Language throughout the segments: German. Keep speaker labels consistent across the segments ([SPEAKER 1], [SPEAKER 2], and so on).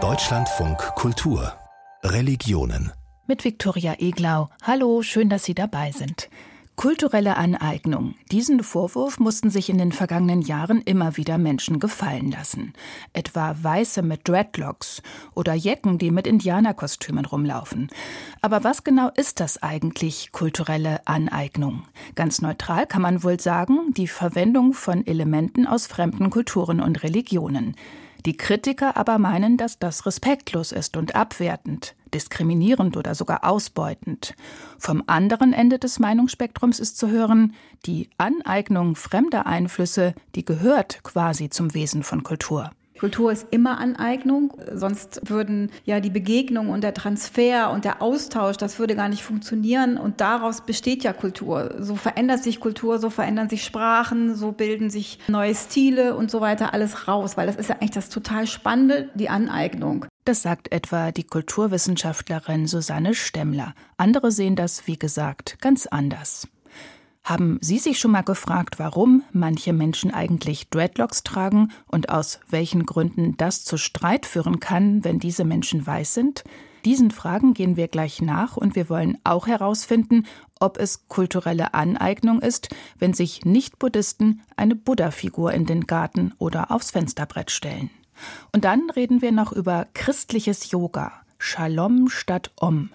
[SPEAKER 1] Deutschlandfunk Kultur Religionen
[SPEAKER 2] mit Viktoria Eglau. Hallo, schön, dass Sie dabei sind. Kulturelle Aneignung. Diesen Vorwurf mussten sich in den vergangenen Jahren immer wieder Menschen gefallen lassen. Etwa Weiße mit Dreadlocks oder Jecken, die mit Indianerkostümen rumlaufen. Aber was genau ist das eigentlich, kulturelle Aneignung? Ganz neutral kann man wohl sagen, die Verwendung von Elementen aus fremden Kulturen und Religionen. Die Kritiker aber meinen, dass das respektlos ist und abwertend, diskriminierend oder sogar ausbeutend. Vom anderen Ende des Meinungsspektrums ist zu hören, die Aneignung fremder Einflüsse, die gehört quasi zum Wesen von Kultur.
[SPEAKER 3] Kultur ist immer Aneignung, sonst würden ja die Begegnung und der Transfer und der Austausch, das würde gar nicht funktionieren und daraus besteht ja Kultur. So verändert sich Kultur, so verändern sich Sprachen, so bilden sich neue Stile und so weiter alles raus, weil das ist ja eigentlich das total Spannende, die Aneignung.
[SPEAKER 2] Das sagt etwa die Kulturwissenschaftlerin Susanne Stemmler. Andere sehen das, wie gesagt, ganz anders. Haben Sie sich schon mal gefragt, warum manche Menschen eigentlich Dreadlocks tragen und aus welchen Gründen das zu Streit führen kann, wenn diese Menschen weiß sind? Diesen Fragen gehen wir gleich nach und wir wollen auch herausfinden, ob es kulturelle Aneignung ist, wenn sich Nicht-Buddhisten eine Buddha-Figur in den Garten oder aufs Fensterbrett stellen. Und dann reden wir noch über christliches Yoga. Shalom statt Om.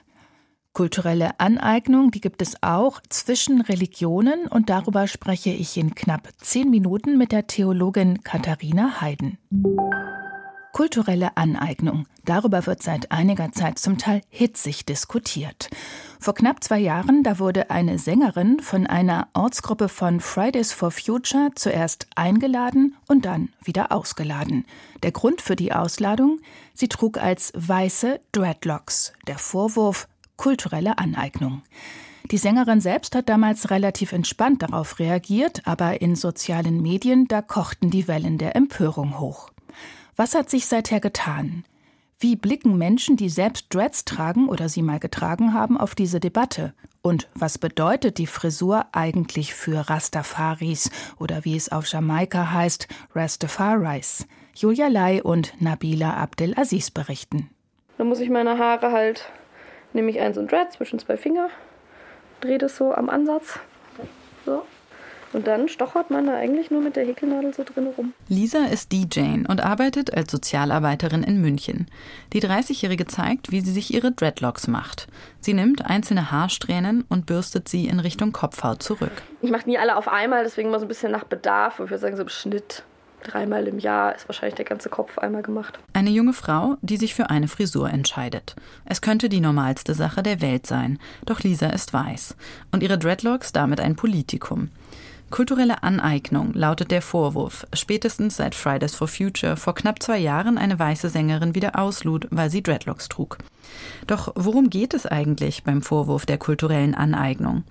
[SPEAKER 2] Kulturelle Aneignung, die gibt es auch zwischen Religionen und darüber spreche ich in knapp zehn Minuten mit der Theologin Katharina Heiden. Kulturelle Aneignung. Darüber wird seit einiger Zeit zum Teil hitzig diskutiert. Vor knapp zwei Jahren, da wurde eine Sängerin von einer Ortsgruppe von Fridays for Future zuerst eingeladen und dann wieder ausgeladen. Der Grund für die Ausladung? Sie trug als weiße Dreadlocks. Der Vorwurf, kulturelle Aneignung. Die Sängerin selbst hat damals relativ entspannt darauf reagiert, aber in sozialen Medien, da kochten die Wellen der Empörung hoch. Was hat sich seither getan? Wie blicken Menschen, die selbst Dreads tragen oder sie mal getragen haben, auf diese Debatte? Und was bedeutet die Frisur eigentlich für Rastafaris oder wie es auf Jamaika heißt, Rastafaris? Julia Lai und Nabila Abdelaziz berichten.
[SPEAKER 4] Da muss ich meine Haare halt nehme ich einen so ein Dread zwischen zwei Finger, drehe das so am Ansatz. So. Und dann stochert man da eigentlich nur mit der Häkelnadel so drin rum.
[SPEAKER 2] Lisa ist DJ und arbeitet als Sozialarbeiterin in München. Die 30-Jährige zeigt, wie sie sich ihre Dreadlocks macht. Sie nimmt einzelne Haarsträhnen und bürstet sie in Richtung Kopfhaut zurück.
[SPEAKER 4] Ich mache nie alle auf einmal, deswegen mal so ein bisschen nach Bedarf. Ich würde sagen, so im Schnitt dreimal im Jahr ist wahrscheinlich der ganze Kopf einmal gemacht.
[SPEAKER 2] Eine junge Frau, die sich für eine Frisur entscheidet. Es könnte die normalste Sache der Welt sein, doch Lisa ist weiß und ihre Dreadlocks damit ein Politikum. Kulturelle Aneignung lautet der Vorwurf, spätestens seit Fridays for Future vor knapp zwei Jahren eine weiße Sängerin wieder auslud, weil sie Dreadlocks trug. Doch worum geht es eigentlich beim Vorwurf der kulturellen Aneignung?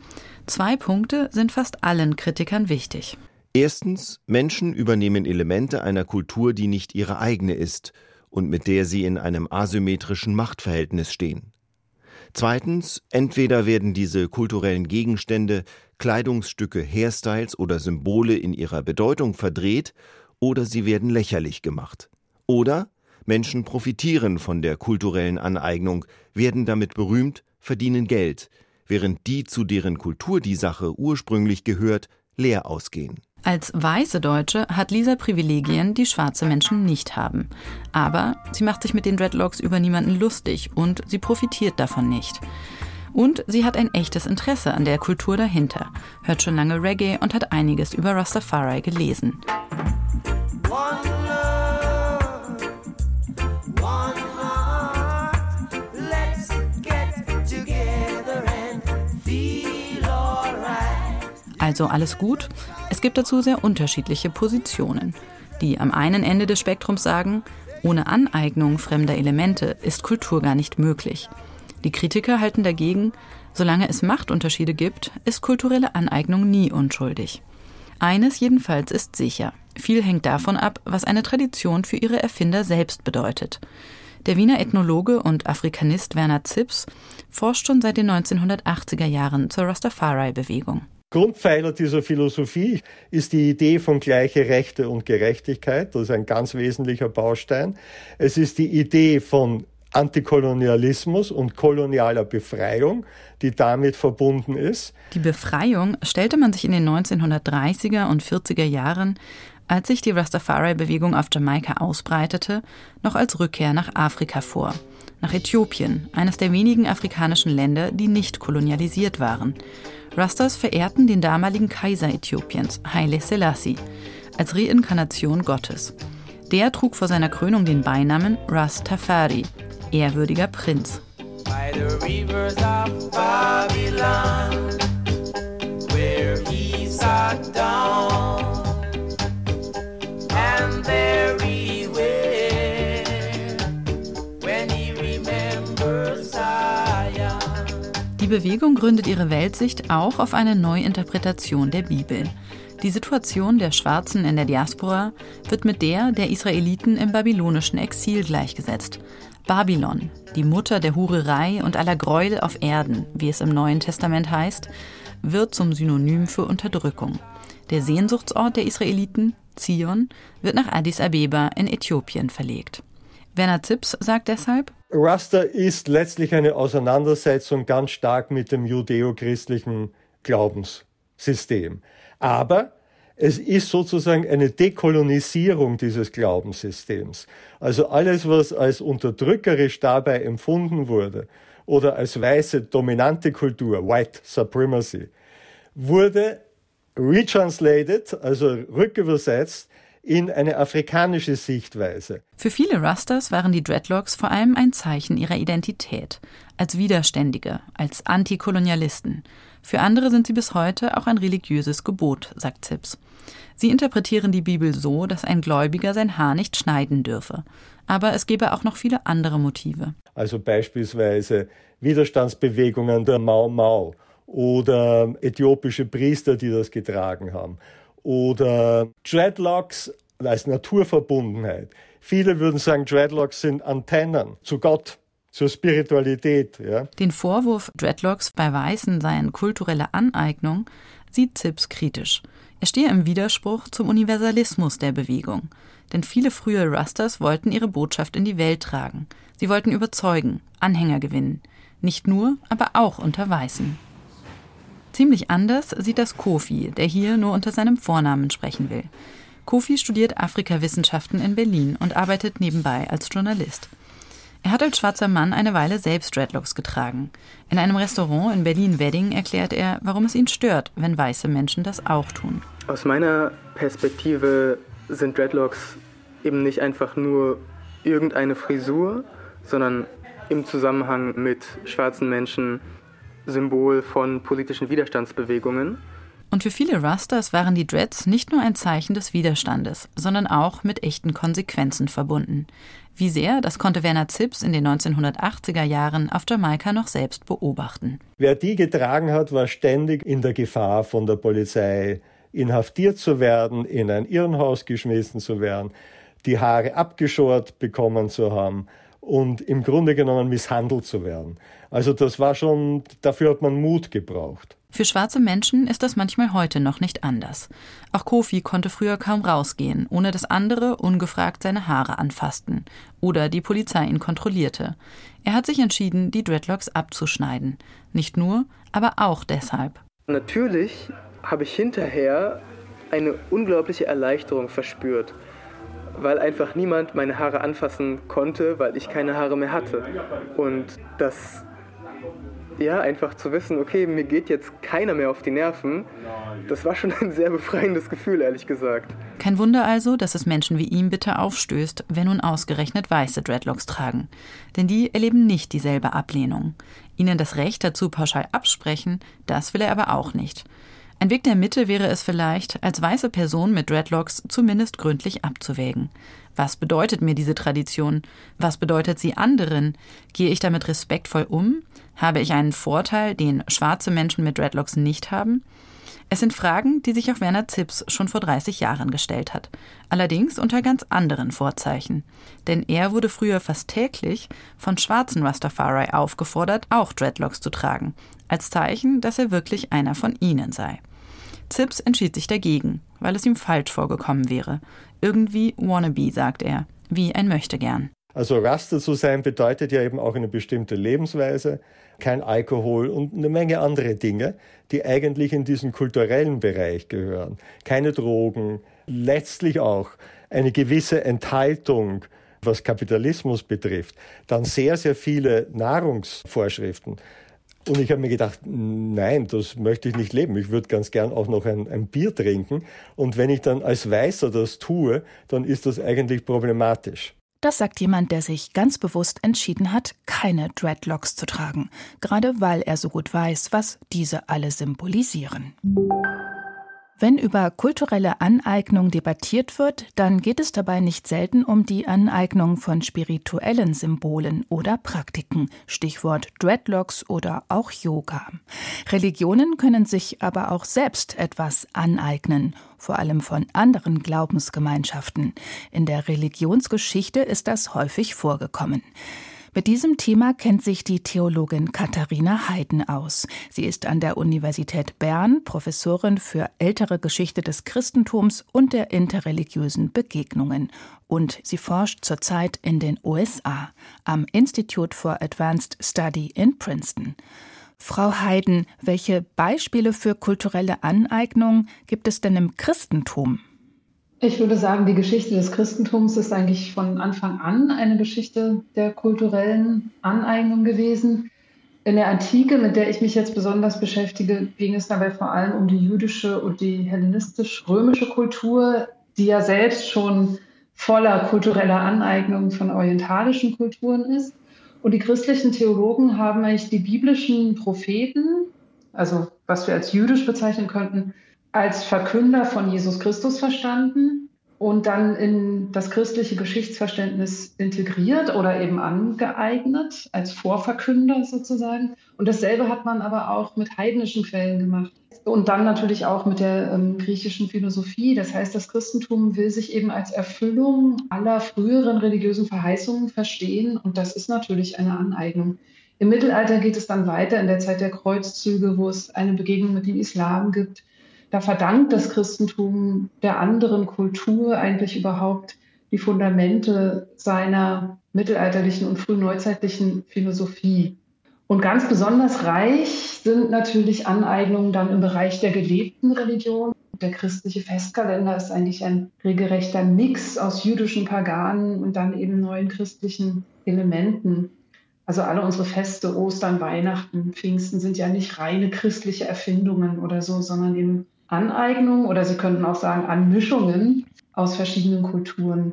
[SPEAKER 2] Zwei Punkte sind fast allen Kritikern wichtig.
[SPEAKER 5] Erstens, Menschen übernehmen Elemente einer Kultur, die nicht ihre eigene ist und mit der sie in einem asymmetrischen Machtverhältnis stehen. Zweitens, entweder werden diese kulturellen Gegenstände, Kleidungsstücke, Hairstyles oder Symbole in ihrer Bedeutung verdreht oder sie werden lächerlich gemacht. Oder Menschen profitieren von der kulturellen Aneignung, werden damit berühmt, verdienen Geld, während die, zu deren Kultur die Sache ursprünglich gehört, leer ausgehen.
[SPEAKER 2] Als weiße Deutsche hat Lisa Privilegien, die schwarze Menschen nicht haben. Aber sie macht sich mit den Dreadlocks über niemanden lustig und sie profitiert davon nicht. Und sie hat ein echtes Interesse an der Kultur dahinter, hört schon lange Reggae und hat einiges über Rastafari gelesen. Also alles gut. Es gibt dazu sehr unterschiedliche Positionen. Die am einen Ende des Spektrums sagen, ohne Aneignung fremder Elemente ist Kultur gar nicht möglich. Die Kritiker halten dagegen, solange es Machtunterschiede gibt, ist kulturelle Aneignung nie unschuldig. Eines jedenfalls ist sicher. Viel hängt davon ab, was eine Tradition für ihre Erfinder selbst bedeutet. Der Wiener Ethnologe und Afrikanist Werner Zips forscht schon seit den 1980er Jahren zur Rastafari-Bewegung.
[SPEAKER 6] Grundpfeiler dieser Philosophie ist die Idee von gleiche Rechte und Gerechtigkeit. Das ist ein ganz wesentlicher Baustein. Es ist die Idee von Antikolonialismus und kolonialer Befreiung, die damit verbunden ist.
[SPEAKER 7] Die Befreiung stellte man sich in den 1930er und 40er Jahren, als sich die Rastafari-Bewegung auf Jamaika ausbreitete, noch als Rückkehr nach Afrika vor. Nach Äthiopien, eines der wenigen afrikanischen Länder, die nicht kolonialisiert waren. Rastas verehrten den damaligen Kaiser Äthiopiens, Haile Selassie, als Reinkarnation Gottes. Der trug vor seiner Krönung den Beinamen Rastafari, ehrwürdiger Prinz. By the rivers of Babylon, Bewegung gründet ihre Weltsicht auch auf eine Neuinterpretation der Bibel. Die Situation der Schwarzen in der Diaspora wird mit der der Israeliten im babylonischen Exil gleichgesetzt. Babylon, die Mutter der Hurerei und aller Gräuel auf Erden, wie es im Neuen Testament heißt, wird zum Synonym für Unterdrückung. Der Sehnsuchtsort der Israeliten, Zion, wird nach Addis Abeba in Äthiopien verlegt. Werner Zips sagt deshalb,
[SPEAKER 6] Rasta ist letztlich eine Auseinandersetzung ganz stark mit dem judeo-christlichen Glaubenssystem. Aber es ist sozusagen eine Dekolonisierung dieses Glaubenssystems. Also alles, was als unterdrückerisch dabei empfunden wurde oder als weiße dominante Kultur, White Supremacy, wurde retranslated, also rückübersetzt in eine afrikanische Sichtweise.
[SPEAKER 7] Für viele Rastas waren die Dreadlocks vor allem ein Zeichen ihrer Identität, als Widerständige, als Antikolonialisten. Für andere sind sie bis heute auch ein religiöses Gebot, sagt Zips. Sie interpretieren die Bibel so, dass ein Gläubiger sein Haar nicht schneiden dürfe. Aber es gebe auch noch viele andere Motive.
[SPEAKER 6] Also beispielsweise Widerstandsbewegungen der Mau Mau oder äthiopische Priester, die das getragen haben oder Dreadlocks als Naturverbundenheit. Viele würden sagen, Dreadlocks sind Antennen zu Gott, zur Spiritualität. Ja.
[SPEAKER 7] Den Vorwurf, Dreadlocks bei Weißen seien kulturelle Aneignung, sieht Zips kritisch. Er stehe im Widerspruch zum Universalismus der Bewegung. Denn viele frühe Rusters wollten ihre Botschaft in die Welt tragen. Sie wollten überzeugen, Anhänger gewinnen. Nicht nur, aber auch unter Weißen. Ziemlich anders sieht das Kofi, der hier nur unter seinem Vornamen sprechen will. Kofi studiert Afrikawissenschaften in Berlin und arbeitet nebenbei als Journalist. Er hat als schwarzer Mann eine Weile selbst Dreadlocks getragen. In einem Restaurant in Berlin-Wedding erklärt er, warum es ihn stört, wenn weiße Menschen das auch tun.
[SPEAKER 8] Aus meiner Perspektive sind Dreadlocks eben nicht einfach nur irgendeine Frisur, sondern im Zusammenhang mit schwarzen Menschen Symbol von politischen Widerstandsbewegungen.
[SPEAKER 7] Und für viele Rastas waren die Dreads nicht nur ein Zeichen des Widerstandes, sondern auch mit echten Konsequenzen verbunden. Wie sehr, das konnte Werner Zips in den 1980er Jahren auf Jamaika noch selbst beobachten.
[SPEAKER 6] Wer die getragen hat, war ständig in der Gefahr, von der Polizei inhaftiert zu werden, in ein Irrenhaus geschmissen zu werden, die Haare abgeschort bekommen zu haben und im Grunde genommen misshandelt zu werden. Also das war schon, dafür hat man Mut gebraucht.
[SPEAKER 7] Für schwarze Menschen ist das manchmal heute noch nicht anders. Auch Kofi konnte früher kaum rausgehen, ohne dass andere ungefragt seine Haare anfassten oder die Polizei ihn kontrollierte. Er hat sich entschieden, die Dreadlocks abzuschneiden. Nicht nur, aber auch deshalb.
[SPEAKER 8] Natürlich habe ich hinterher eine unglaubliche Erleichterung verspürt weil einfach niemand meine Haare anfassen konnte, weil ich keine Haare mehr hatte. Und das, ja, einfach zu wissen, okay, mir geht jetzt keiner mehr auf die Nerven, das war schon ein sehr befreiendes Gefühl, ehrlich gesagt.
[SPEAKER 7] Kein Wunder also, dass es Menschen wie ihm bitter aufstößt, wenn nun ausgerechnet weiße Dreadlocks tragen. Denn die erleben nicht dieselbe Ablehnung. Ihnen das Recht dazu pauschal absprechen, das will er aber auch nicht. Ein Weg der Mitte wäre es vielleicht, als weiße Person mit Dreadlocks zumindest gründlich abzuwägen. Was bedeutet mir diese Tradition? Was bedeutet sie anderen? Gehe ich damit respektvoll um? Habe ich einen Vorteil, den schwarze Menschen mit Dreadlocks nicht haben? Es sind Fragen, die sich auch Werner Zips schon vor 30 Jahren gestellt hat. Allerdings unter ganz anderen Vorzeichen. Denn er wurde früher fast täglich von schwarzen Rastafari aufgefordert, auch Dreadlocks zu tragen. Als Zeichen, dass er wirklich einer von ihnen sei. Zips entschied sich dagegen, weil es ihm falsch vorgekommen wäre. Irgendwie wannabe, sagt er, wie ein Möchtegern.
[SPEAKER 6] Also Raster zu sein bedeutet ja eben auch eine bestimmte Lebensweise, kein Alkohol und eine Menge andere Dinge, die eigentlich in diesen kulturellen Bereich gehören. Keine Drogen, letztlich auch eine gewisse Enthaltung, was Kapitalismus betrifft. Dann sehr, sehr viele Nahrungsvorschriften. Und ich habe mir gedacht, nein, das möchte ich nicht leben. Ich würde ganz gern auch noch ein, ein, Bier trinken. Und wenn ich dann als Weißer das tue, dann ist das eigentlich problematisch.
[SPEAKER 2] Das sagt jemand, der sich ganz bewusst entschieden hat, keine Dreadlocks zu tragen, gerade weil er so gut weiß, was diese alle symbolisieren. Wenn über kulturelle Aneignung debattiert wird, dann geht es dabei nicht selten um die Aneignung von spirituellen Symbolen oder Praktiken, Stichwort Dreadlocks oder auch Yoga. Religionen können sich aber auch selbst etwas aneignen, vor allem von anderen Glaubensgemeinschaften. In der Religionsgeschichte ist das häufig vorgekommen. Mit diesem Thema kennt sich die Theologin Katharina Heiden aus. Sie ist an der Universität Bern Professorin für ältere Geschichte des Christentums und der interreligiösen Begegnungen. Und sie forscht zurzeit in den USA am Institute for Advanced Study in Princeton. Frau Heiden, welche Beispiele für kulturelle Aneignung gibt es denn im Christentum?
[SPEAKER 9] Ich würde sagen, die Geschichte des Christentums ist eigentlich von Anfang an eine Geschichte der kulturellen Aneignung gewesen. In der Antike, mit der ich mich jetzt besonders beschäftige, ging es dabei vor allem um die jüdische und die hellenistisch-römische Kultur, die ja selbst schon voller kultureller Aneignung von orientalischen Kulturen ist. Und die christlichen Theologen haben eigentlich die biblischen Propheten, also was wir als jüdisch bezeichnen könnten, als Verkünder von Jesus Christus verstanden und dann in das christliche Geschichtsverständnis integriert oder eben angeeignet, als Vorverkünder sozusagen. Und dasselbe hat man aber auch mit heidnischen Quellen gemacht. Und dann natürlich auch mit der ähm, griechischen Philosophie. Das heißt, das Christentum will sich eben als Erfüllung aller früheren religiösen Verheißungen verstehen. Und das ist natürlich eine Aneignung. Im Mittelalter geht es dann weiter in der Zeit der Kreuzzüge, wo es eine Begegnung mit dem Islam gibt da verdankt das Christentum der anderen Kultur eigentlich überhaupt die Fundamente seiner mittelalterlichen und frühneuzeitlichen Philosophie. Und ganz besonders reich sind natürlich Aneignungen dann im Bereich der gelebten Religion. Der christliche Festkalender ist eigentlich ein regelrechter Mix aus jüdischen Paganen und dann eben neuen christlichen Elementen. Also alle unsere Feste, Ostern, Weihnachten, Pfingsten sind ja nicht reine christliche Erfindungen oder so, sondern eben Aneignung oder Sie könnten auch sagen Anmischungen aus verschiedenen Kulturen.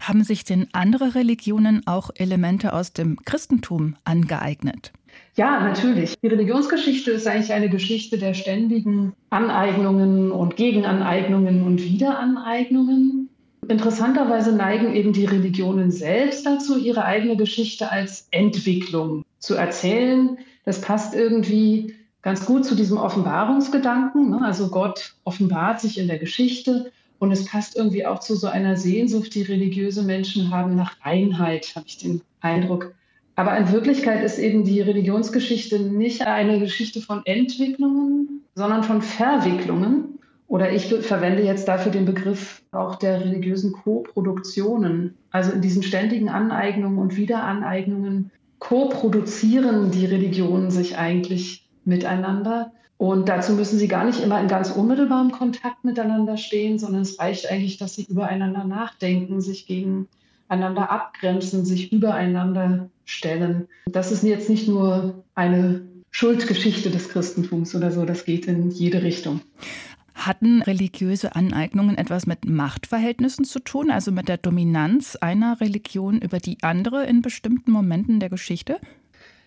[SPEAKER 2] Haben sich denn andere Religionen auch Elemente aus dem Christentum angeeignet?
[SPEAKER 9] Ja, natürlich. Die Religionsgeschichte ist eigentlich eine Geschichte der ständigen Aneignungen und Gegenaneignungen und Wiederaneignungen. Interessanterweise neigen eben die Religionen selbst dazu, ihre eigene Geschichte als Entwicklung zu erzählen. Das passt irgendwie ganz gut zu diesem Offenbarungsgedanken. Ne? Also Gott offenbart sich in der Geschichte und es passt irgendwie auch zu so einer Sehnsucht, die religiöse Menschen haben nach Einheit, habe ich den Eindruck. Aber in Wirklichkeit ist eben die Religionsgeschichte nicht eine Geschichte von Entwicklungen, sondern von Verwicklungen. Oder ich verwende jetzt dafür den Begriff auch der religiösen Co-Produktionen. Also in diesen ständigen Aneignungen und Wiederaneignungen co-produzieren die Religionen sich eigentlich miteinander. Und dazu müssen sie gar nicht immer in ganz unmittelbarem Kontakt miteinander stehen, sondern es reicht eigentlich, dass sie übereinander nachdenken, sich gegeneinander abgrenzen, sich übereinander stellen. Das ist jetzt nicht nur eine Schuldgeschichte des Christentums oder so, das geht in jede Richtung.
[SPEAKER 2] Hatten religiöse Aneignungen etwas mit Machtverhältnissen zu tun, also mit der Dominanz einer Religion über die andere in bestimmten Momenten der Geschichte?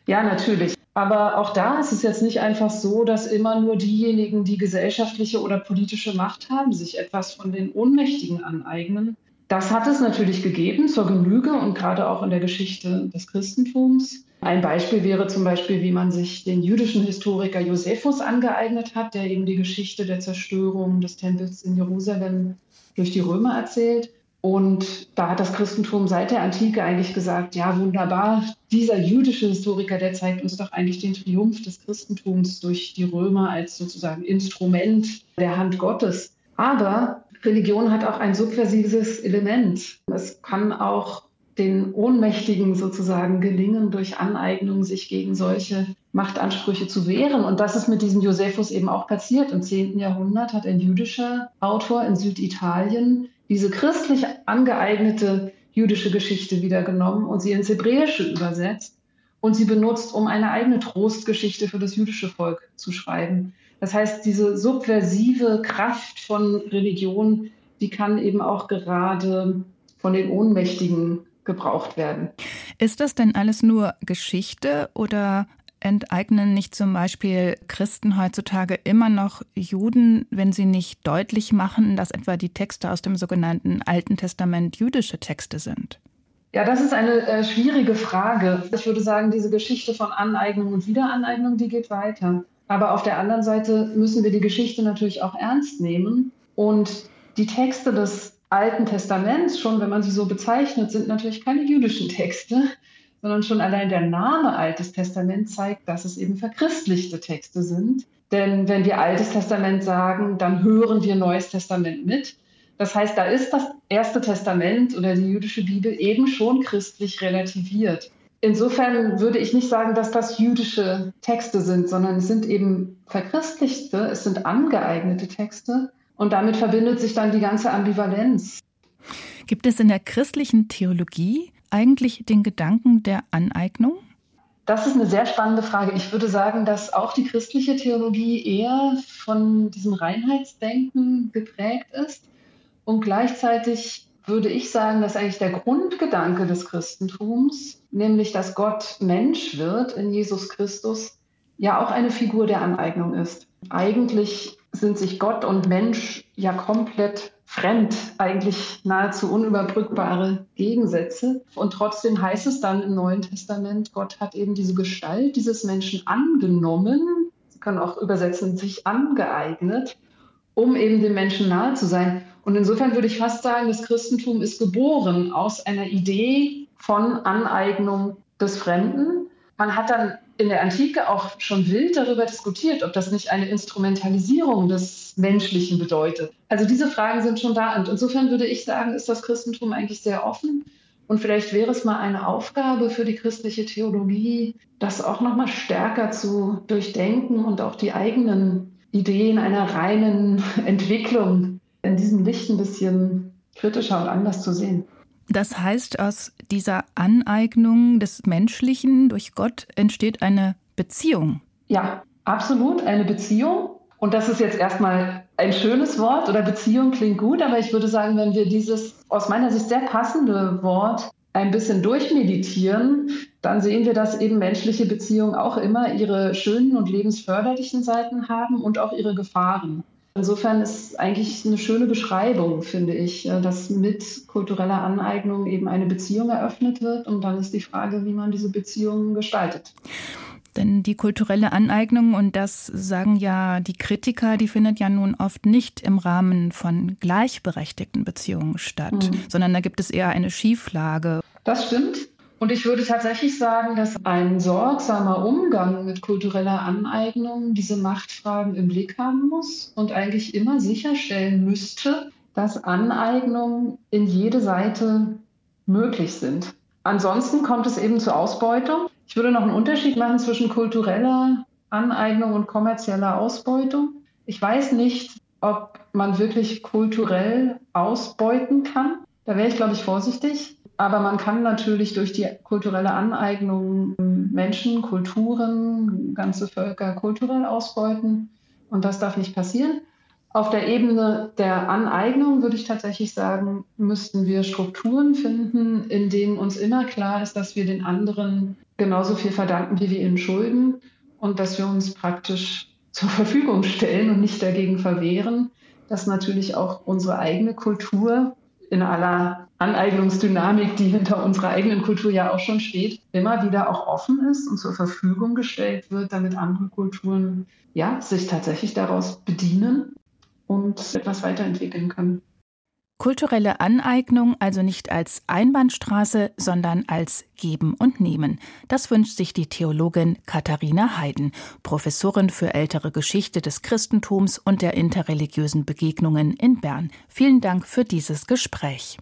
[SPEAKER 9] Ja, natürlich. Aber auch da ist es jetzt nicht einfach so, dass immer nur diejenigen, die gesellschaftliche oder politische Macht haben, sich etwas von den Ohnmächtigen aneignen. Das hat es natürlich gegeben zur Genüge und gerade auch in der Geschichte des Christentums. Ein Beispiel wäre zum Beispiel, wie man sich den jüdischen Historiker Josephus angeeignet hat, der eben die Geschichte der Zerstörung des Tempels in Jerusalem durch die Römer erzählt. Und da hat das Christentum seit der Antike eigentlich gesagt, ja wunderbar, dieser jüdische Historiker, der zeigt uns doch eigentlich den Triumph des Christentums durch die Römer als sozusagen Instrument der Hand Gottes. Aber Religion hat auch ein subversives Element. Es kann auch den Ohnmächtigen sozusagen gelingen, durch Aneignung sich gegen solche Machtansprüche zu wehren. Und das ist mit diesem Josephus eben auch passiert. Im 10. Jahrhundert hat ein jüdischer Autor in Süditalien diese christlich angeeignete jüdische Geschichte wieder genommen und sie ins Hebräische übersetzt und sie benutzt, um eine eigene Trostgeschichte für das jüdische Volk zu schreiben. Das heißt, diese subversive Kraft von Religion, die kann eben auch gerade von den Ohnmächtigen gebraucht werden.
[SPEAKER 2] Ist das denn alles nur Geschichte oder enteignen nicht zum Beispiel Christen heutzutage immer noch Juden, wenn sie nicht deutlich machen, dass etwa die Texte aus dem sogenannten Alten Testament jüdische Texte sind?
[SPEAKER 9] Ja, das ist eine äh, schwierige Frage. Ich würde sagen, diese Geschichte von Aneignung und Wiederaneignung, die geht weiter. Aber auf der anderen Seite müssen wir die Geschichte natürlich auch ernst nehmen. Und die Texte des Alten Testaments, schon wenn man sie so bezeichnet, sind natürlich keine jüdischen Texte, sondern schon allein der Name Altes Testament zeigt, dass es eben verchristlichte Texte sind. Denn wenn wir Altes Testament sagen, dann hören wir Neues Testament mit. Das heißt, da ist das Erste Testament oder die jüdische Bibel eben schon christlich relativiert. Insofern würde ich nicht sagen, dass das jüdische Texte sind, sondern es sind eben verchristlichte, es sind angeeignete Texte. Und damit verbindet sich dann die ganze Ambivalenz.
[SPEAKER 2] Gibt es in der christlichen Theologie eigentlich den Gedanken der Aneignung?
[SPEAKER 9] Das ist eine sehr spannende Frage. Ich würde sagen, dass auch die christliche Theologie eher von diesem Reinheitsdenken geprägt ist. Und gleichzeitig würde ich sagen, dass eigentlich der Grundgedanke des Christentums, nämlich dass Gott Mensch wird in Jesus Christus, ja auch eine Figur der Aneignung ist. Eigentlich sind sich Gott und Mensch ja komplett fremd, eigentlich nahezu unüberbrückbare Gegensätze. Und trotzdem heißt es dann im Neuen Testament, Gott hat eben diese Gestalt dieses Menschen angenommen, Sie können auch übersetzen, sich angeeignet, um eben dem Menschen nahe zu sein. Und insofern würde ich fast sagen, das Christentum ist geboren aus einer Idee von Aneignung des Fremden. Man hat dann in der Antike auch schon wild darüber diskutiert, ob das nicht eine Instrumentalisierung des Menschlichen bedeutet. Also diese Fragen sind schon da. Und insofern würde ich sagen, ist das Christentum eigentlich sehr offen. Und vielleicht wäre es mal eine Aufgabe für die christliche Theologie, das auch noch mal stärker zu durchdenken und auch die eigenen Ideen einer reinen Entwicklung in diesem Licht ein bisschen kritischer und anders zu sehen.
[SPEAKER 2] Das heißt, aus dieser Aneignung des Menschlichen durch Gott entsteht eine Beziehung.
[SPEAKER 9] Ja, absolut, eine Beziehung. Und das ist jetzt erstmal ein schönes Wort oder Beziehung klingt gut, aber ich würde sagen, wenn wir dieses aus meiner Sicht sehr passende Wort ein bisschen durchmeditieren, dann sehen wir, dass eben menschliche Beziehungen auch immer ihre schönen und lebensförderlichen Seiten haben und auch ihre Gefahren. Insofern ist eigentlich eine schöne Beschreibung, finde ich, äh, dass mit kultureller Aneignung eben eine Beziehung eröffnet wird und dann ist die Frage, wie man diese Beziehung gestaltet.
[SPEAKER 2] Denn die kulturelle Aneignung, und das sagen ja die Kritiker, die findet ja nun oft nicht im Rahmen von gleichberechtigten Beziehungen statt, mhm. sondern da gibt es eher eine Schieflage.
[SPEAKER 9] Das stimmt. Und ich würde tatsächlich sagen, dass ein sorgsamer Umgang mit kultureller Aneignung diese Machtfragen im Blick haben muss und eigentlich immer sicherstellen müsste, dass Aneignungen in jede Seite möglich sind. Ansonsten kommt es eben zur Ausbeutung. Ich würde noch einen Unterschied machen zwischen kultureller Aneignung und kommerzieller Ausbeutung. Ich weiß nicht, ob man wirklich kulturell ausbeuten kann. Da wäre ich, glaube ich, vorsichtig. Aber man kann natürlich durch die kulturelle Aneignung Menschen, Kulturen, ganze Völker kulturell ausbeuten. Und das darf nicht passieren. Auf der Ebene der Aneignung würde ich tatsächlich sagen, müssten wir Strukturen finden, in denen uns immer klar ist, dass wir den anderen genauso viel verdanken, wie wir ihnen schulden und dass wir uns praktisch zur Verfügung stellen und nicht dagegen verwehren, dass natürlich auch unsere eigene Kultur in aller Aneignungsdynamik, die hinter unserer eigenen Kultur ja auch schon steht, immer wieder auch offen ist und zur Verfügung gestellt wird, damit andere Kulturen ja, sich tatsächlich daraus bedienen und etwas weiterentwickeln können.
[SPEAKER 2] Kulturelle Aneignung also nicht als Einbahnstraße, sondern als Geben und Nehmen. Das wünscht sich die Theologin Katharina Heiden, Professorin für ältere Geschichte des Christentums und der interreligiösen Begegnungen in Bern. Vielen Dank für dieses Gespräch.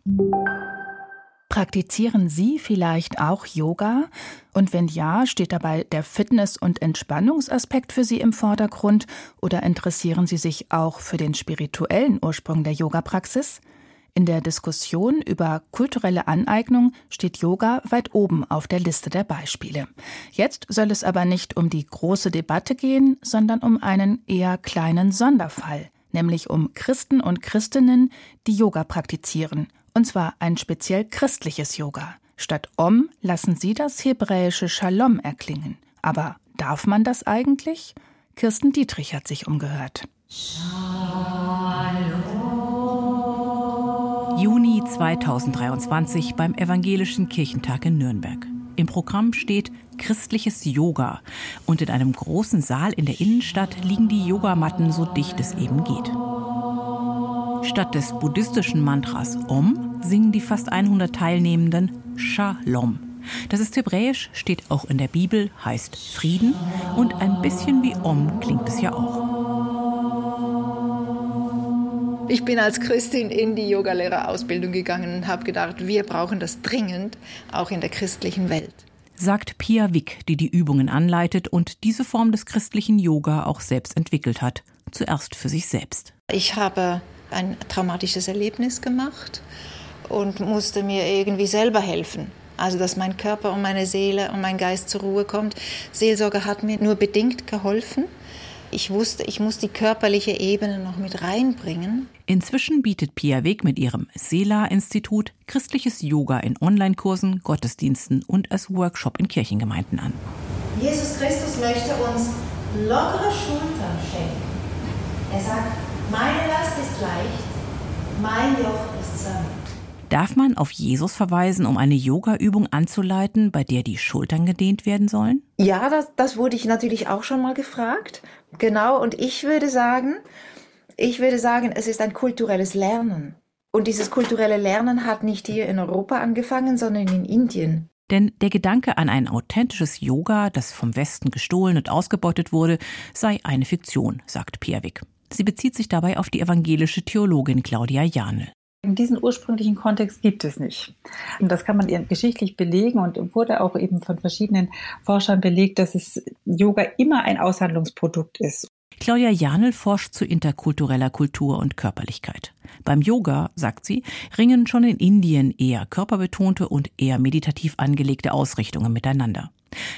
[SPEAKER 2] Praktizieren Sie vielleicht auch Yoga? Und wenn ja, steht dabei der Fitness- und Entspannungsaspekt für Sie im Vordergrund oder interessieren Sie sich auch für den spirituellen Ursprung der Yoga-Praxis? In der Diskussion über kulturelle Aneignung steht Yoga weit oben auf der Liste der Beispiele. Jetzt soll es aber nicht um die große Debatte gehen, sondern um einen eher kleinen Sonderfall, nämlich um Christen und Christinnen, die Yoga praktizieren, und zwar ein speziell christliches Yoga. Statt Om lassen sie das hebräische Shalom erklingen. Aber darf man das eigentlich? Kirsten Dietrich hat sich umgehört. Shalom.
[SPEAKER 10] Juni 2023 beim Evangelischen Kirchentag in Nürnberg. Im Programm steht christliches Yoga und in einem großen Saal in der Innenstadt liegen die Yogamatten so dicht es eben geht. Statt des buddhistischen Mantras Om singen die fast 100 Teilnehmenden Shalom. Das ist hebräisch, steht auch in der Bibel, heißt Frieden und ein bisschen wie Om klingt es ja auch.
[SPEAKER 11] Ich bin als Christin in die Yogalehrerausbildung gegangen und habe gedacht, wir brauchen das dringend, auch in der christlichen Welt.
[SPEAKER 10] Sagt Pia Wick, die die Übungen anleitet und diese Form des christlichen Yoga auch selbst entwickelt hat. Zuerst für sich selbst.
[SPEAKER 11] Ich habe ein traumatisches Erlebnis gemacht und musste mir irgendwie selber helfen. Also, dass mein Körper und meine Seele und mein Geist zur Ruhe kommt. Seelsorge hat mir nur bedingt geholfen. Ich wusste, ich muss die körperliche Ebene noch mit reinbringen.
[SPEAKER 10] Inzwischen bietet Pia Weg mit ihrem Sela-Institut christliches Yoga in Online-Kursen, Gottesdiensten und als Workshop in Kirchengemeinden an.
[SPEAKER 12] Jesus Christus möchte uns lockere Schultern schenken. Er sagt, meine Last ist leicht, mein Joch ist sanft.
[SPEAKER 10] Darf man auf Jesus verweisen, um eine Yoga-Übung anzuleiten, bei der die Schultern gedehnt werden sollen?
[SPEAKER 11] Ja, das, das wurde ich natürlich auch schon mal gefragt. Genau, und ich würde sagen, ich würde sagen, es ist ein kulturelles Lernen. Und dieses kulturelle Lernen hat nicht hier in Europa angefangen, sondern in Indien.
[SPEAKER 10] Denn der Gedanke an ein authentisches Yoga, das vom Westen gestohlen und ausgebeutet wurde, sei eine Fiktion, sagt Piavik. Sie bezieht sich dabei auf die evangelische Theologin Claudia Janel.
[SPEAKER 13] Diesen ursprünglichen Kontext gibt es nicht. Und das kann man geschichtlich belegen und wurde auch eben von verschiedenen Forschern belegt, dass es Yoga immer ein Aushandlungsprodukt ist.
[SPEAKER 10] Claudia Janel forscht zu interkultureller Kultur und Körperlichkeit. Beim Yoga, sagt sie, ringen schon in Indien eher körperbetonte und eher meditativ angelegte Ausrichtungen miteinander.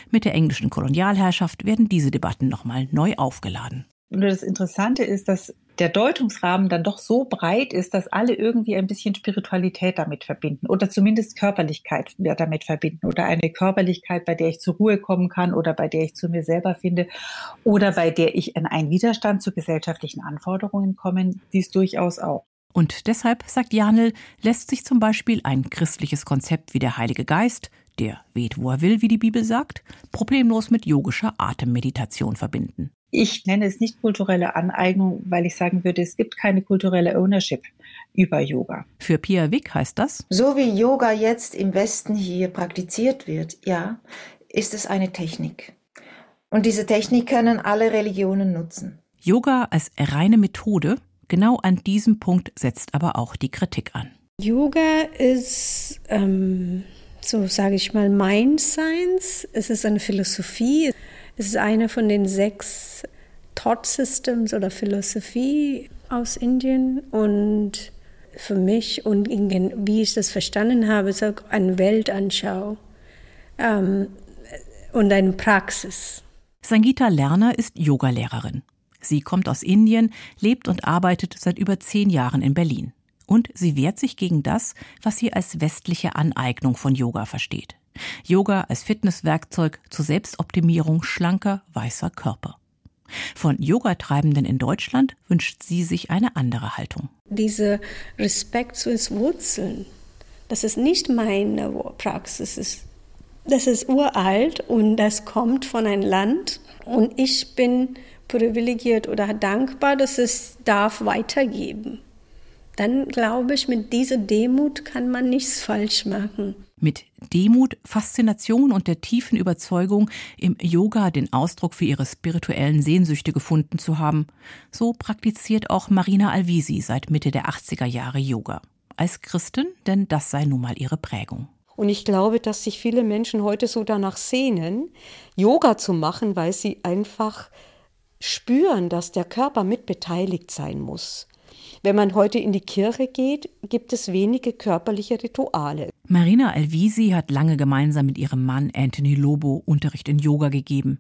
[SPEAKER 10] Mit der englischen Kolonialherrschaft werden diese Debatten nochmal neu aufgeladen.
[SPEAKER 13] Und das Interessante ist, dass der Deutungsrahmen dann doch so breit ist, dass alle irgendwie ein bisschen Spiritualität damit verbinden oder zumindest Körperlichkeit damit verbinden oder eine Körperlichkeit, bei der ich zur Ruhe kommen kann oder bei der ich zu mir selber finde oder bei der ich in einen Widerstand zu gesellschaftlichen Anforderungen komme, dies durchaus auch.
[SPEAKER 10] Und deshalb, sagt Janel, lässt sich zum Beispiel ein christliches Konzept wie der Heilige Geist, der weht, wo er will, wie die Bibel sagt, problemlos mit yogischer Atemmeditation verbinden.
[SPEAKER 13] Ich nenne es nicht kulturelle Aneignung, weil ich sagen würde, es gibt keine kulturelle Ownership über Yoga.
[SPEAKER 10] Für Pia Wick heißt das?
[SPEAKER 11] So wie Yoga jetzt im Westen hier praktiziert wird, ja, ist es eine Technik. Und diese Technik können alle Religionen nutzen.
[SPEAKER 10] Yoga als reine Methode, genau an diesem Punkt setzt aber auch die Kritik an.
[SPEAKER 14] Yoga ist, ähm, so sage ich mal, Mind Science. Es ist eine Philosophie. Es ist eine von den sechs Thought Systems oder Philosophie aus Indien und für mich und wie ich das verstanden habe, ist auch eine Weltanschau ähm, und eine Praxis.
[SPEAKER 10] Sangita Lerner ist Yogalehrerin. Sie kommt aus Indien, lebt und arbeitet seit über zehn Jahren in Berlin. Und sie wehrt sich gegen das, was sie als westliche Aneignung von Yoga versteht. Yoga als Fitnesswerkzeug zur Selbstoptimierung schlanker, weißer Körper. Von Yogatreibenden in Deutschland wünscht sie sich eine andere Haltung.
[SPEAKER 14] Diese Respekt zu ins Wurzeln, das ist nicht meine Praxis, das ist uralt und das kommt von einem Land und ich bin privilegiert oder dankbar, dass es darf weitergeben. Dann glaube ich, mit dieser Demut kann man nichts falsch machen.
[SPEAKER 10] Mit Demut, Faszination und der tiefen Überzeugung, im Yoga den Ausdruck für ihre spirituellen Sehnsüchte gefunden zu haben. So praktiziert auch Marina Alvisi seit Mitte der 80er Jahre Yoga. Als Christin, denn das sei nun mal ihre Prägung.
[SPEAKER 15] Und ich glaube, dass sich viele Menschen heute so danach sehnen, Yoga zu machen, weil sie einfach spüren, dass der Körper mitbeteiligt sein muss. Wenn man heute in die Kirche geht, gibt es wenige körperliche Rituale.
[SPEAKER 10] Marina Alvisi hat lange gemeinsam mit ihrem Mann Anthony Lobo Unterricht in Yoga gegeben.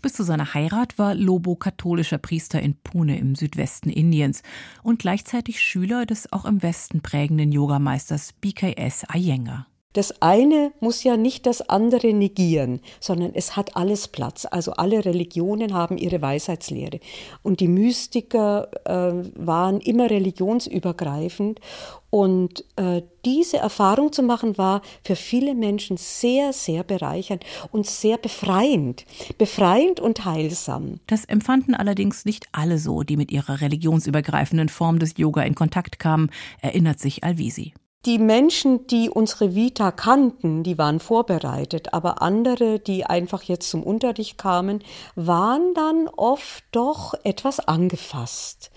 [SPEAKER 10] Bis zu seiner Heirat war Lobo katholischer Priester in Pune im Südwesten Indiens und gleichzeitig Schüler des auch im Westen prägenden Yogameisters BKS Iyengar.
[SPEAKER 15] Das eine muss ja nicht das andere negieren, sondern es hat alles Platz. Also alle Religionen haben ihre Weisheitslehre. Und die Mystiker äh, waren immer religionsübergreifend. Und äh, diese Erfahrung zu machen, war für viele Menschen sehr, sehr bereichernd und sehr befreiend. Befreiend und heilsam.
[SPEAKER 10] Das empfanden allerdings nicht alle so, die mit ihrer religionsübergreifenden Form des Yoga in Kontakt kamen, erinnert sich Alvisi.
[SPEAKER 15] Die Menschen, die unsere Vita kannten, die waren vorbereitet, aber andere, die einfach jetzt zum Unterricht kamen, waren dann oft doch etwas angefasst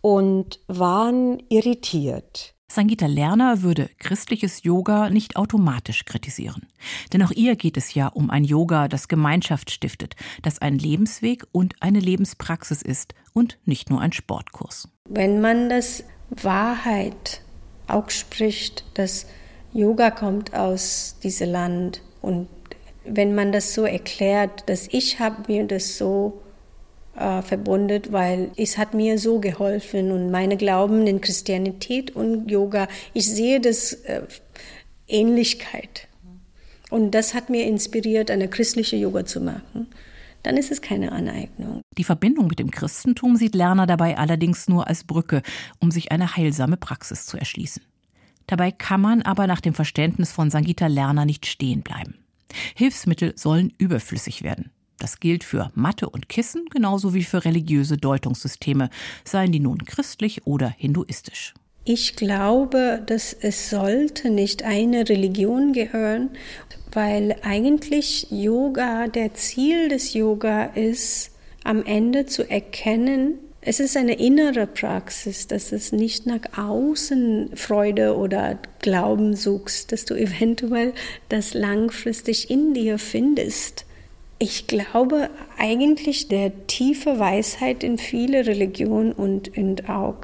[SPEAKER 15] und waren irritiert.
[SPEAKER 10] Sangita Lerner würde christliches Yoga nicht automatisch kritisieren. Denn auch ihr geht es ja um ein Yoga, das Gemeinschaft stiftet, das ein Lebensweg und eine Lebenspraxis ist und nicht nur ein Sportkurs.
[SPEAKER 14] Wenn man das Wahrheit auch spricht, dass Yoga kommt aus diesem Land. Und wenn man das so erklärt, dass ich habe mir das so äh, verbunden, weil es hat mir so geholfen und meine Glauben in Christianität und Yoga, ich sehe das äh, Ähnlichkeit. Und das hat mir inspiriert, eine christliche Yoga zu machen dann ist es keine Aneignung.
[SPEAKER 10] Die Verbindung mit dem Christentum sieht Lerner dabei allerdings nur als Brücke, um sich eine heilsame Praxis zu erschließen. Dabei kann man aber nach dem Verständnis von Sangita Lerner nicht stehen bleiben. Hilfsmittel sollen überflüssig werden. Das gilt für Matte und Kissen genauso wie für religiöse Deutungssysteme, seien die nun christlich oder hinduistisch.
[SPEAKER 14] Ich glaube, dass es sollte nicht eine Religion gehören, weil eigentlich Yoga, der Ziel des Yoga ist, am Ende zu erkennen, es ist eine innere Praxis, dass es nicht nach außen Freude oder Glauben suchst, dass du eventuell das langfristig in dir findest. Ich glaube eigentlich der tiefe Weisheit in viele Religionen und, und auch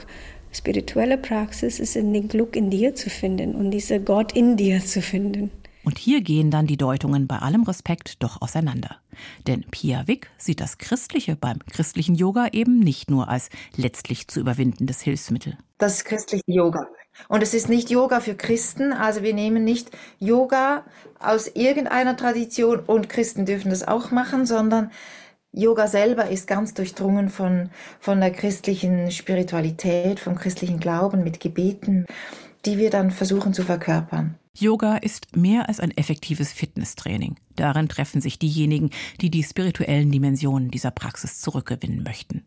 [SPEAKER 14] spirituelle Praxis ist in den Glück in dir zu finden und dieser Gott in dir zu finden.
[SPEAKER 10] Und hier gehen dann die Deutungen bei allem Respekt doch auseinander. Denn Pia Wick sieht das Christliche beim christlichen Yoga eben nicht nur als letztlich zu überwindendes Hilfsmittel.
[SPEAKER 16] Das ist christliche Yoga. Und es ist nicht Yoga für Christen, also wir nehmen nicht Yoga aus irgendeiner Tradition und Christen dürfen das auch machen, sondern Yoga selber ist ganz durchdrungen von, von der christlichen Spiritualität, vom christlichen Glauben mit Gebeten, die wir dann versuchen zu verkörpern.
[SPEAKER 10] Yoga ist mehr als ein effektives Fitnesstraining. Darin treffen sich diejenigen, die die spirituellen Dimensionen dieser Praxis zurückgewinnen möchten.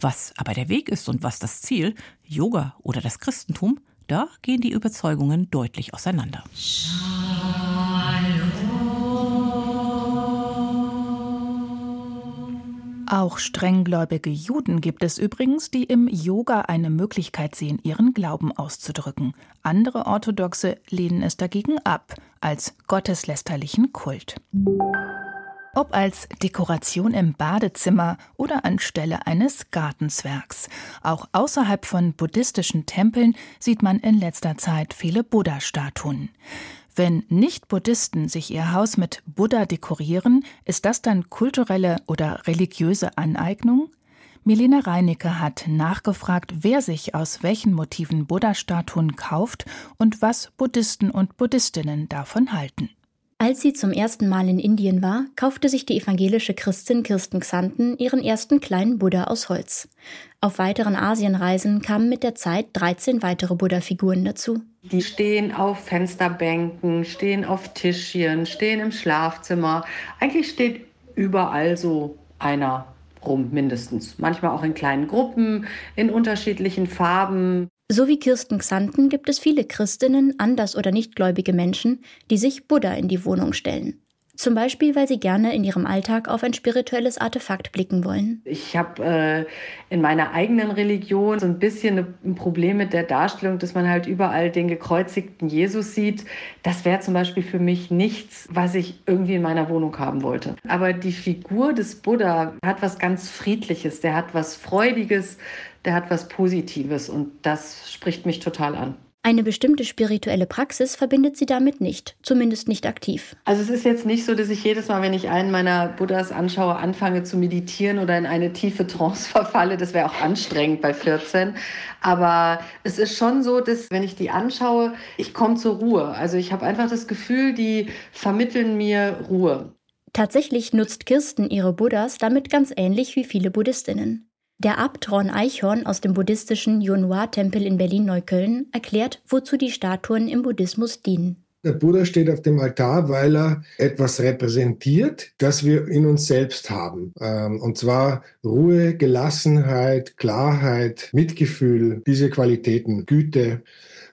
[SPEAKER 10] Was aber der Weg ist und was das Ziel, Yoga oder das Christentum, da gehen die Überzeugungen deutlich auseinander.
[SPEAKER 2] Auch strenggläubige Juden gibt es übrigens, die im Yoga eine Möglichkeit sehen, ihren Glauben auszudrücken. Andere Orthodoxe lehnen es dagegen ab, als gotteslästerlichen Kult. Ob als Dekoration im Badezimmer oder anstelle eines Gartenzwergs. Auch außerhalb von buddhistischen Tempeln sieht man in letzter Zeit viele Buddha-Statuen. Wenn Nicht-Buddhisten sich ihr Haus mit Buddha dekorieren, ist das dann kulturelle oder religiöse Aneignung? Melina Reinecke hat nachgefragt, wer sich aus welchen Motiven Buddha-Statuen kauft und was Buddhisten und Buddhistinnen davon halten.
[SPEAKER 17] Als sie zum ersten Mal in Indien war, kaufte sich die evangelische Christin Kirsten Xanten ihren ersten kleinen Buddha aus Holz. Auf weiteren Asienreisen kamen mit der Zeit 13 weitere Buddha-Figuren dazu.
[SPEAKER 18] Die stehen auf Fensterbänken, stehen auf Tischchen, stehen im Schlafzimmer. Eigentlich steht überall so einer rum, mindestens. Manchmal auch in kleinen Gruppen, in unterschiedlichen Farben.
[SPEAKER 17] So wie Kirsten Xanten gibt es viele Christinnen, anders oder nichtgläubige Menschen, die sich Buddha in die Wohnung stellen. Zum Beispiel, weil sie gerne in ihrem Alltag auf ein spirituelles Artefakt blicken wollen.
[SPEAKER 18] Ich habe äh, in meiner eigenen Religion so ein bisschen ein Problem mit der Darstellung, dass man halt überall den gekreuzigten Jesus sieht. Das wäre zum Beispiel für mich nichts, was ich irgendwie in meiner Wohnung haben wollte. Aber die Figur des Buddha hat was ganz Friedliches, der hat was Freudiges, der hat was Positives und das spricht mich total an.
[SPEAKER 17] Eine bestimmte spirituelle Praxis verbindet sie damit nicht, zumindest nicht aktiv.
[SPEAKER 18] Also es ist jetzt nicht so, dass ich jedes Mal, wenn ich einen meiner Buddhas anschaue, anfange zu meditieren oder in eine tiefe Trance verfalle. Das wäre auch anstrengend bei 14. Aber es ist schon so, dass wenn ich die anschaue, ich komme zur Ruhe. Also ich habe einfach das Gefühl, die vermitteln mir Ruhe.
[SPEAKER 17] Tatsächlich nutzt Kirsten ihre Buddhas damit ganz ähnlich wie viele Buddhistinnen. Der Abt Ron Eichhorn aus dem buddhistischen Yunhua-Tempel in Berlin-Neukölln erklärt, wozu die Statuen im Buddhismus dienen.
[SPEAKER 19] Der Buddha steht auf dem Altar, weil er etwas repräsentiert, das wir in uns selbst haben. Ähm, und zwar Ruhe, Gelassenheit, Klarheit, Mitgefühl, diese Qualitäten, Güte.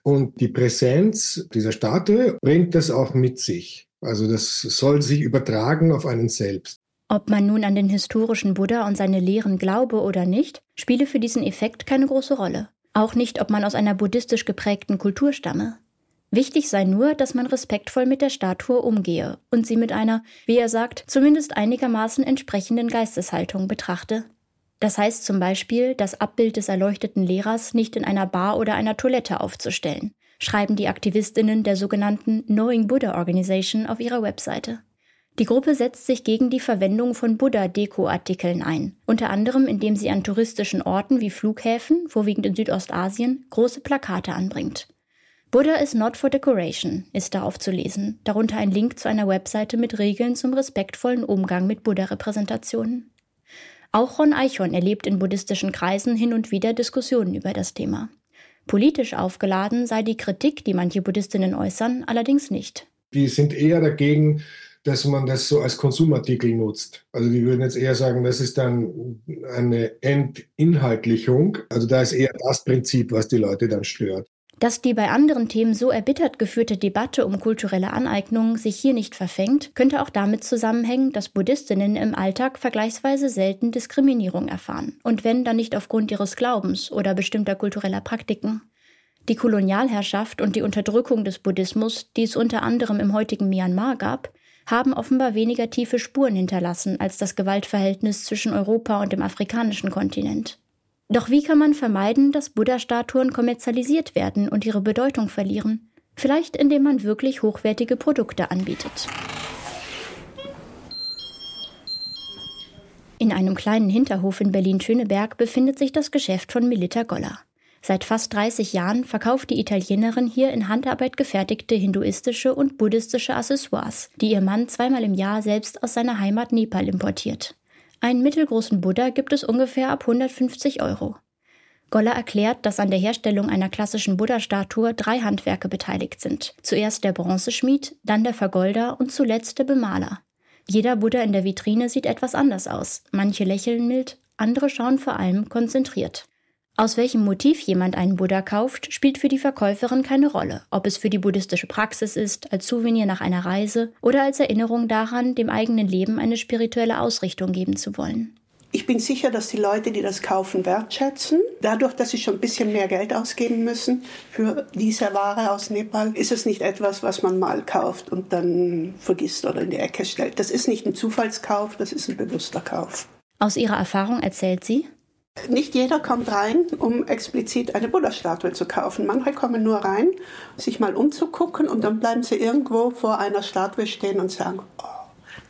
[SPEAKER 19] Und die Präsenz dieser Statue bringt das auch mit sich. Also das soll sich übertragen auf einen selbst.
[SPEAKER 17] Ob man nun an den historischen Buddha und seine Lehren glaube oder nicht, spiele für diesen Effekt keine große Rolle. Auch nicht, ob man aus einer buddhistisch geprägten Kultur stamme. Wichtig sei nur, dass man respektvoll mit der Statue umgehe und sie mit einer, wie er sagt, zumindest einigermaßen entsprechenden Geisteshaltung betrachte. Das heißt zum Beispiel, das Abbild des erleuchteten Lehrers nicht in einer Bar oder einer Toilette aufzustellen, schreiben die Aktivistinnen der sogenannten Knowing Buddha Organization auf ihrer Webseite. Die Gruppe setzt sich gegen die Verwendung von Buddha-Deko-Artikeln ein, unter anderem indem sie an touristischen Orten wie Flughäfen, vorwiegend in Südostasien, große Plakate anbringt. Buddha is not for decoration ist darauf zu lesen, darunter ein Link zu einer Webseite mit Regeln zum respektvollen Umgang mit Buddha-Repräsentationen. Auch Ron Eichhorn erlebt in buddhistischen Kreisen hin und wieder Diskussionen über das Thema. Politisch aufgeladen sei die Kritik, die manche Buddhistinnen äußern, allerdings nicht.
[SPEAKER 19] Die sind eher dagegen, dass man das so als Konsumartikel nutzt. Also die würden jetzt eher sagen, das ist dann eine Entinhaltlichung. Also da ist eher das Prinzip, was die Leute dann stört.
[SPEAKER 17] Dass die bei anderen Themen so erbittert geführte Debatte um kulturelle Aneignung sich hier nicht verfängt, könnte auch damit zusammenhängen, dass Buddhistinnen im Alltag vergleichsweise selten Diskriminierung erfahren. Und wenn, dann nicht aufgrund ihres Glaubens oder bestimmter kultureller Praktiken. Die Kolonialherrschaft und die Unterdrückung des Buddhismus, die es unter anderem im heutigen Myanmar gab, haben offenbar weniger tiefe Spuren hinterlassen als das Gewaltverhältnis zwischen Europa und dem afrikanischen Kontinent. Doch wie kann man vermeiden, dass Buddha-Statuen kommerzialisiert werden und ihre Bedeutung verlieren? Vielleicht indem man wirklich hochwertige Produkte anbietet. In einem kleinen Hinterhof in Berlin-Schöneberg befindet sich das Geschäft von Melita Goller. Seit fast 30 Jahren verkauft die Italienerin hier in Handarbeit gefertigte hinduistische und buddhistische Accessoires, die ihr Mann zweimal im Jahr selbst aus seiner Heimat Nepal importiert. Einen mittelgroßen Buddha gibt es ungefähr ab 150 Euro. Goller erklärt, dass an der Herstellung einer klassischen Buddha-Statue drei Handwerke beteiligt sind. Zuerst der Bronzeschmied, dann der Vergolder und zuletzt der Bemaler. Jeder Buddha in der Vitrine sieht etwas anders aus. Manche lächeln mild, andere schauen vor allem konzentriert. Aus welchem Motiv jemand einen Buddha kauft, spielt für die Verkäuferin keine Rolle, ob es für die buddhistische Praxis ist, als Souvenir nach einer Reise oder als Erinnerung daran, dem eigenen Leben eine spirituelle Ausrichtung geben zu wollen.
[SPEAKER 20] Ich bin sicher, dass die Leute, die das kaufen, wertschätzen. Dadurch, dass sie schon ein bisschen mehr Geld ausgeben müssen für diese Ware aus Nepal, ist es nicht etwas, was man mal kauft und dann vergisst oder in die Ecke stellt. Das ist nicht ein Zufallskauf, das ist ein bewusster Kauf.
[SPEAKER 17] Aus ihrer Erfahrung erzählt sie,
[SPEAKER 20] nicht jeder kommt rein, um explizit eine Buddha-Statue zu kaufen. Manche kommen nur rein, sich mal umzugucken und dann bleiben sie irgendwo vor einer Statue stehen und sagen, oh,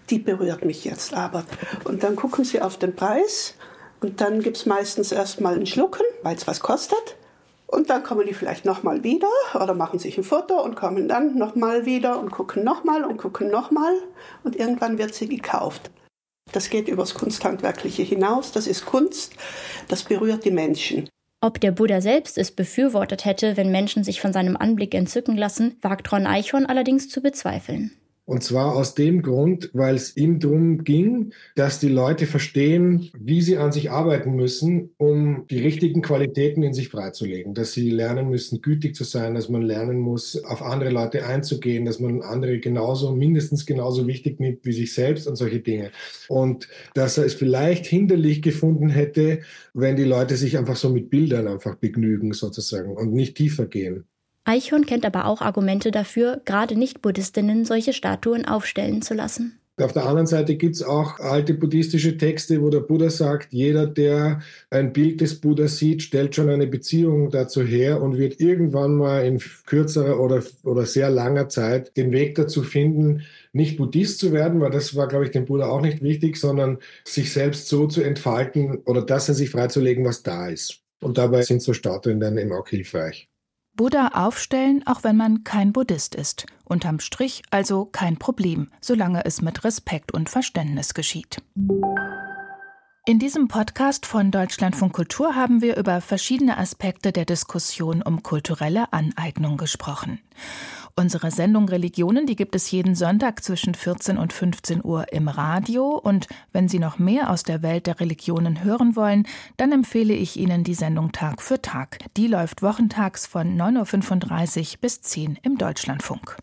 [SPEAKER 20] die berührt mich jetzt aber. Und dann gucken sie auf den Preis und dann gibt es meistens erstmal ein Schlucken, weil es was kostet. Und dann kommen die vielleicht nochmal wieder oder machen sich ein Foto und kommen dann nochmal wieder und gucken nochmal und gucken nochmal und irgendwann wird sie gekauft. Das geht übers Kunsthandwerkliche hinaus, das ist Kunst, das berührt die Menschen.
[SPEAKER 17] Ob der Buddha selbst es befürwortet hätte, wenn Menschen sich von seinem Anblick entzücken lassen, wagt Ron Eichhorn allerdings zu bezweifeln.
[SPEAKER 19] Und zwar aus dem Grund, weil es ihm darum ging, dass die Leute verstehen, wie sie an sich arbeiten müssen, um die richtigen Qualitäten in sich freizulegen. Dass sie lernen müssen, gütig zu sein, dass man lernen muss, auf andere Leute einzugehen, dass man andere genauso, mindestens genauso wichtig nimmt wie sich selbst und solche Dinge. Und dass er es vielleicht hinderlich gefunden hätte, wenn die Leute sich einfach so mit Bildern einfach begnügen sozusagen und nicht tiefer gehen.
[SPEAKER 17] Eichhorn kennt aber auch Argumente dafür, gerade Nicht-Buddhistinnen solche Statuen aufstellen zu lassen.
[SPEAKER 19] Auf der anderen Seite gibt es auch alte buddhistische Texte, wo der Buddha sagt, jeder, der ein Bild des Buddha sieht, stellt schon eine Beziehung dazu her und wird irgendwann mal in kürzerer oder, oder sehr langer Zeit den Weg dazu finden, nicht Buddhist zu werden, weil das war, glaube ich, dem Buddha auch nicht wichtig, sondern sich selbst so zu entfalten oder das in sich freizulegen, was da ist. Und dabei sind so Statuen dann eben auch hilfreich.
[SPEAKER 2] Buddha aufstellen, auch wenn man kein Buddhist ist. Unterm Strich also kein Problem, solange es mit Respekt und Verständnis geschieht. In diesem Podcast von Deutschlandfunk Kultur haben wir über verschiedene Aspekte der Diskussion um kulturelle Aneignung gesprochen. Unsere Sendung Religionen, die gibt es jeden Sonntag zwischen 14 und 15 Uhr im Radio. Und wenn Sie noch mehr aus der Welt der Religionen hören wollen, dann empfehle ich Ihnen die Sendung Tag für Tag. Die läuft wochentags von 9.35 Uhr bis 10 Uhr im Deutschlandfunk.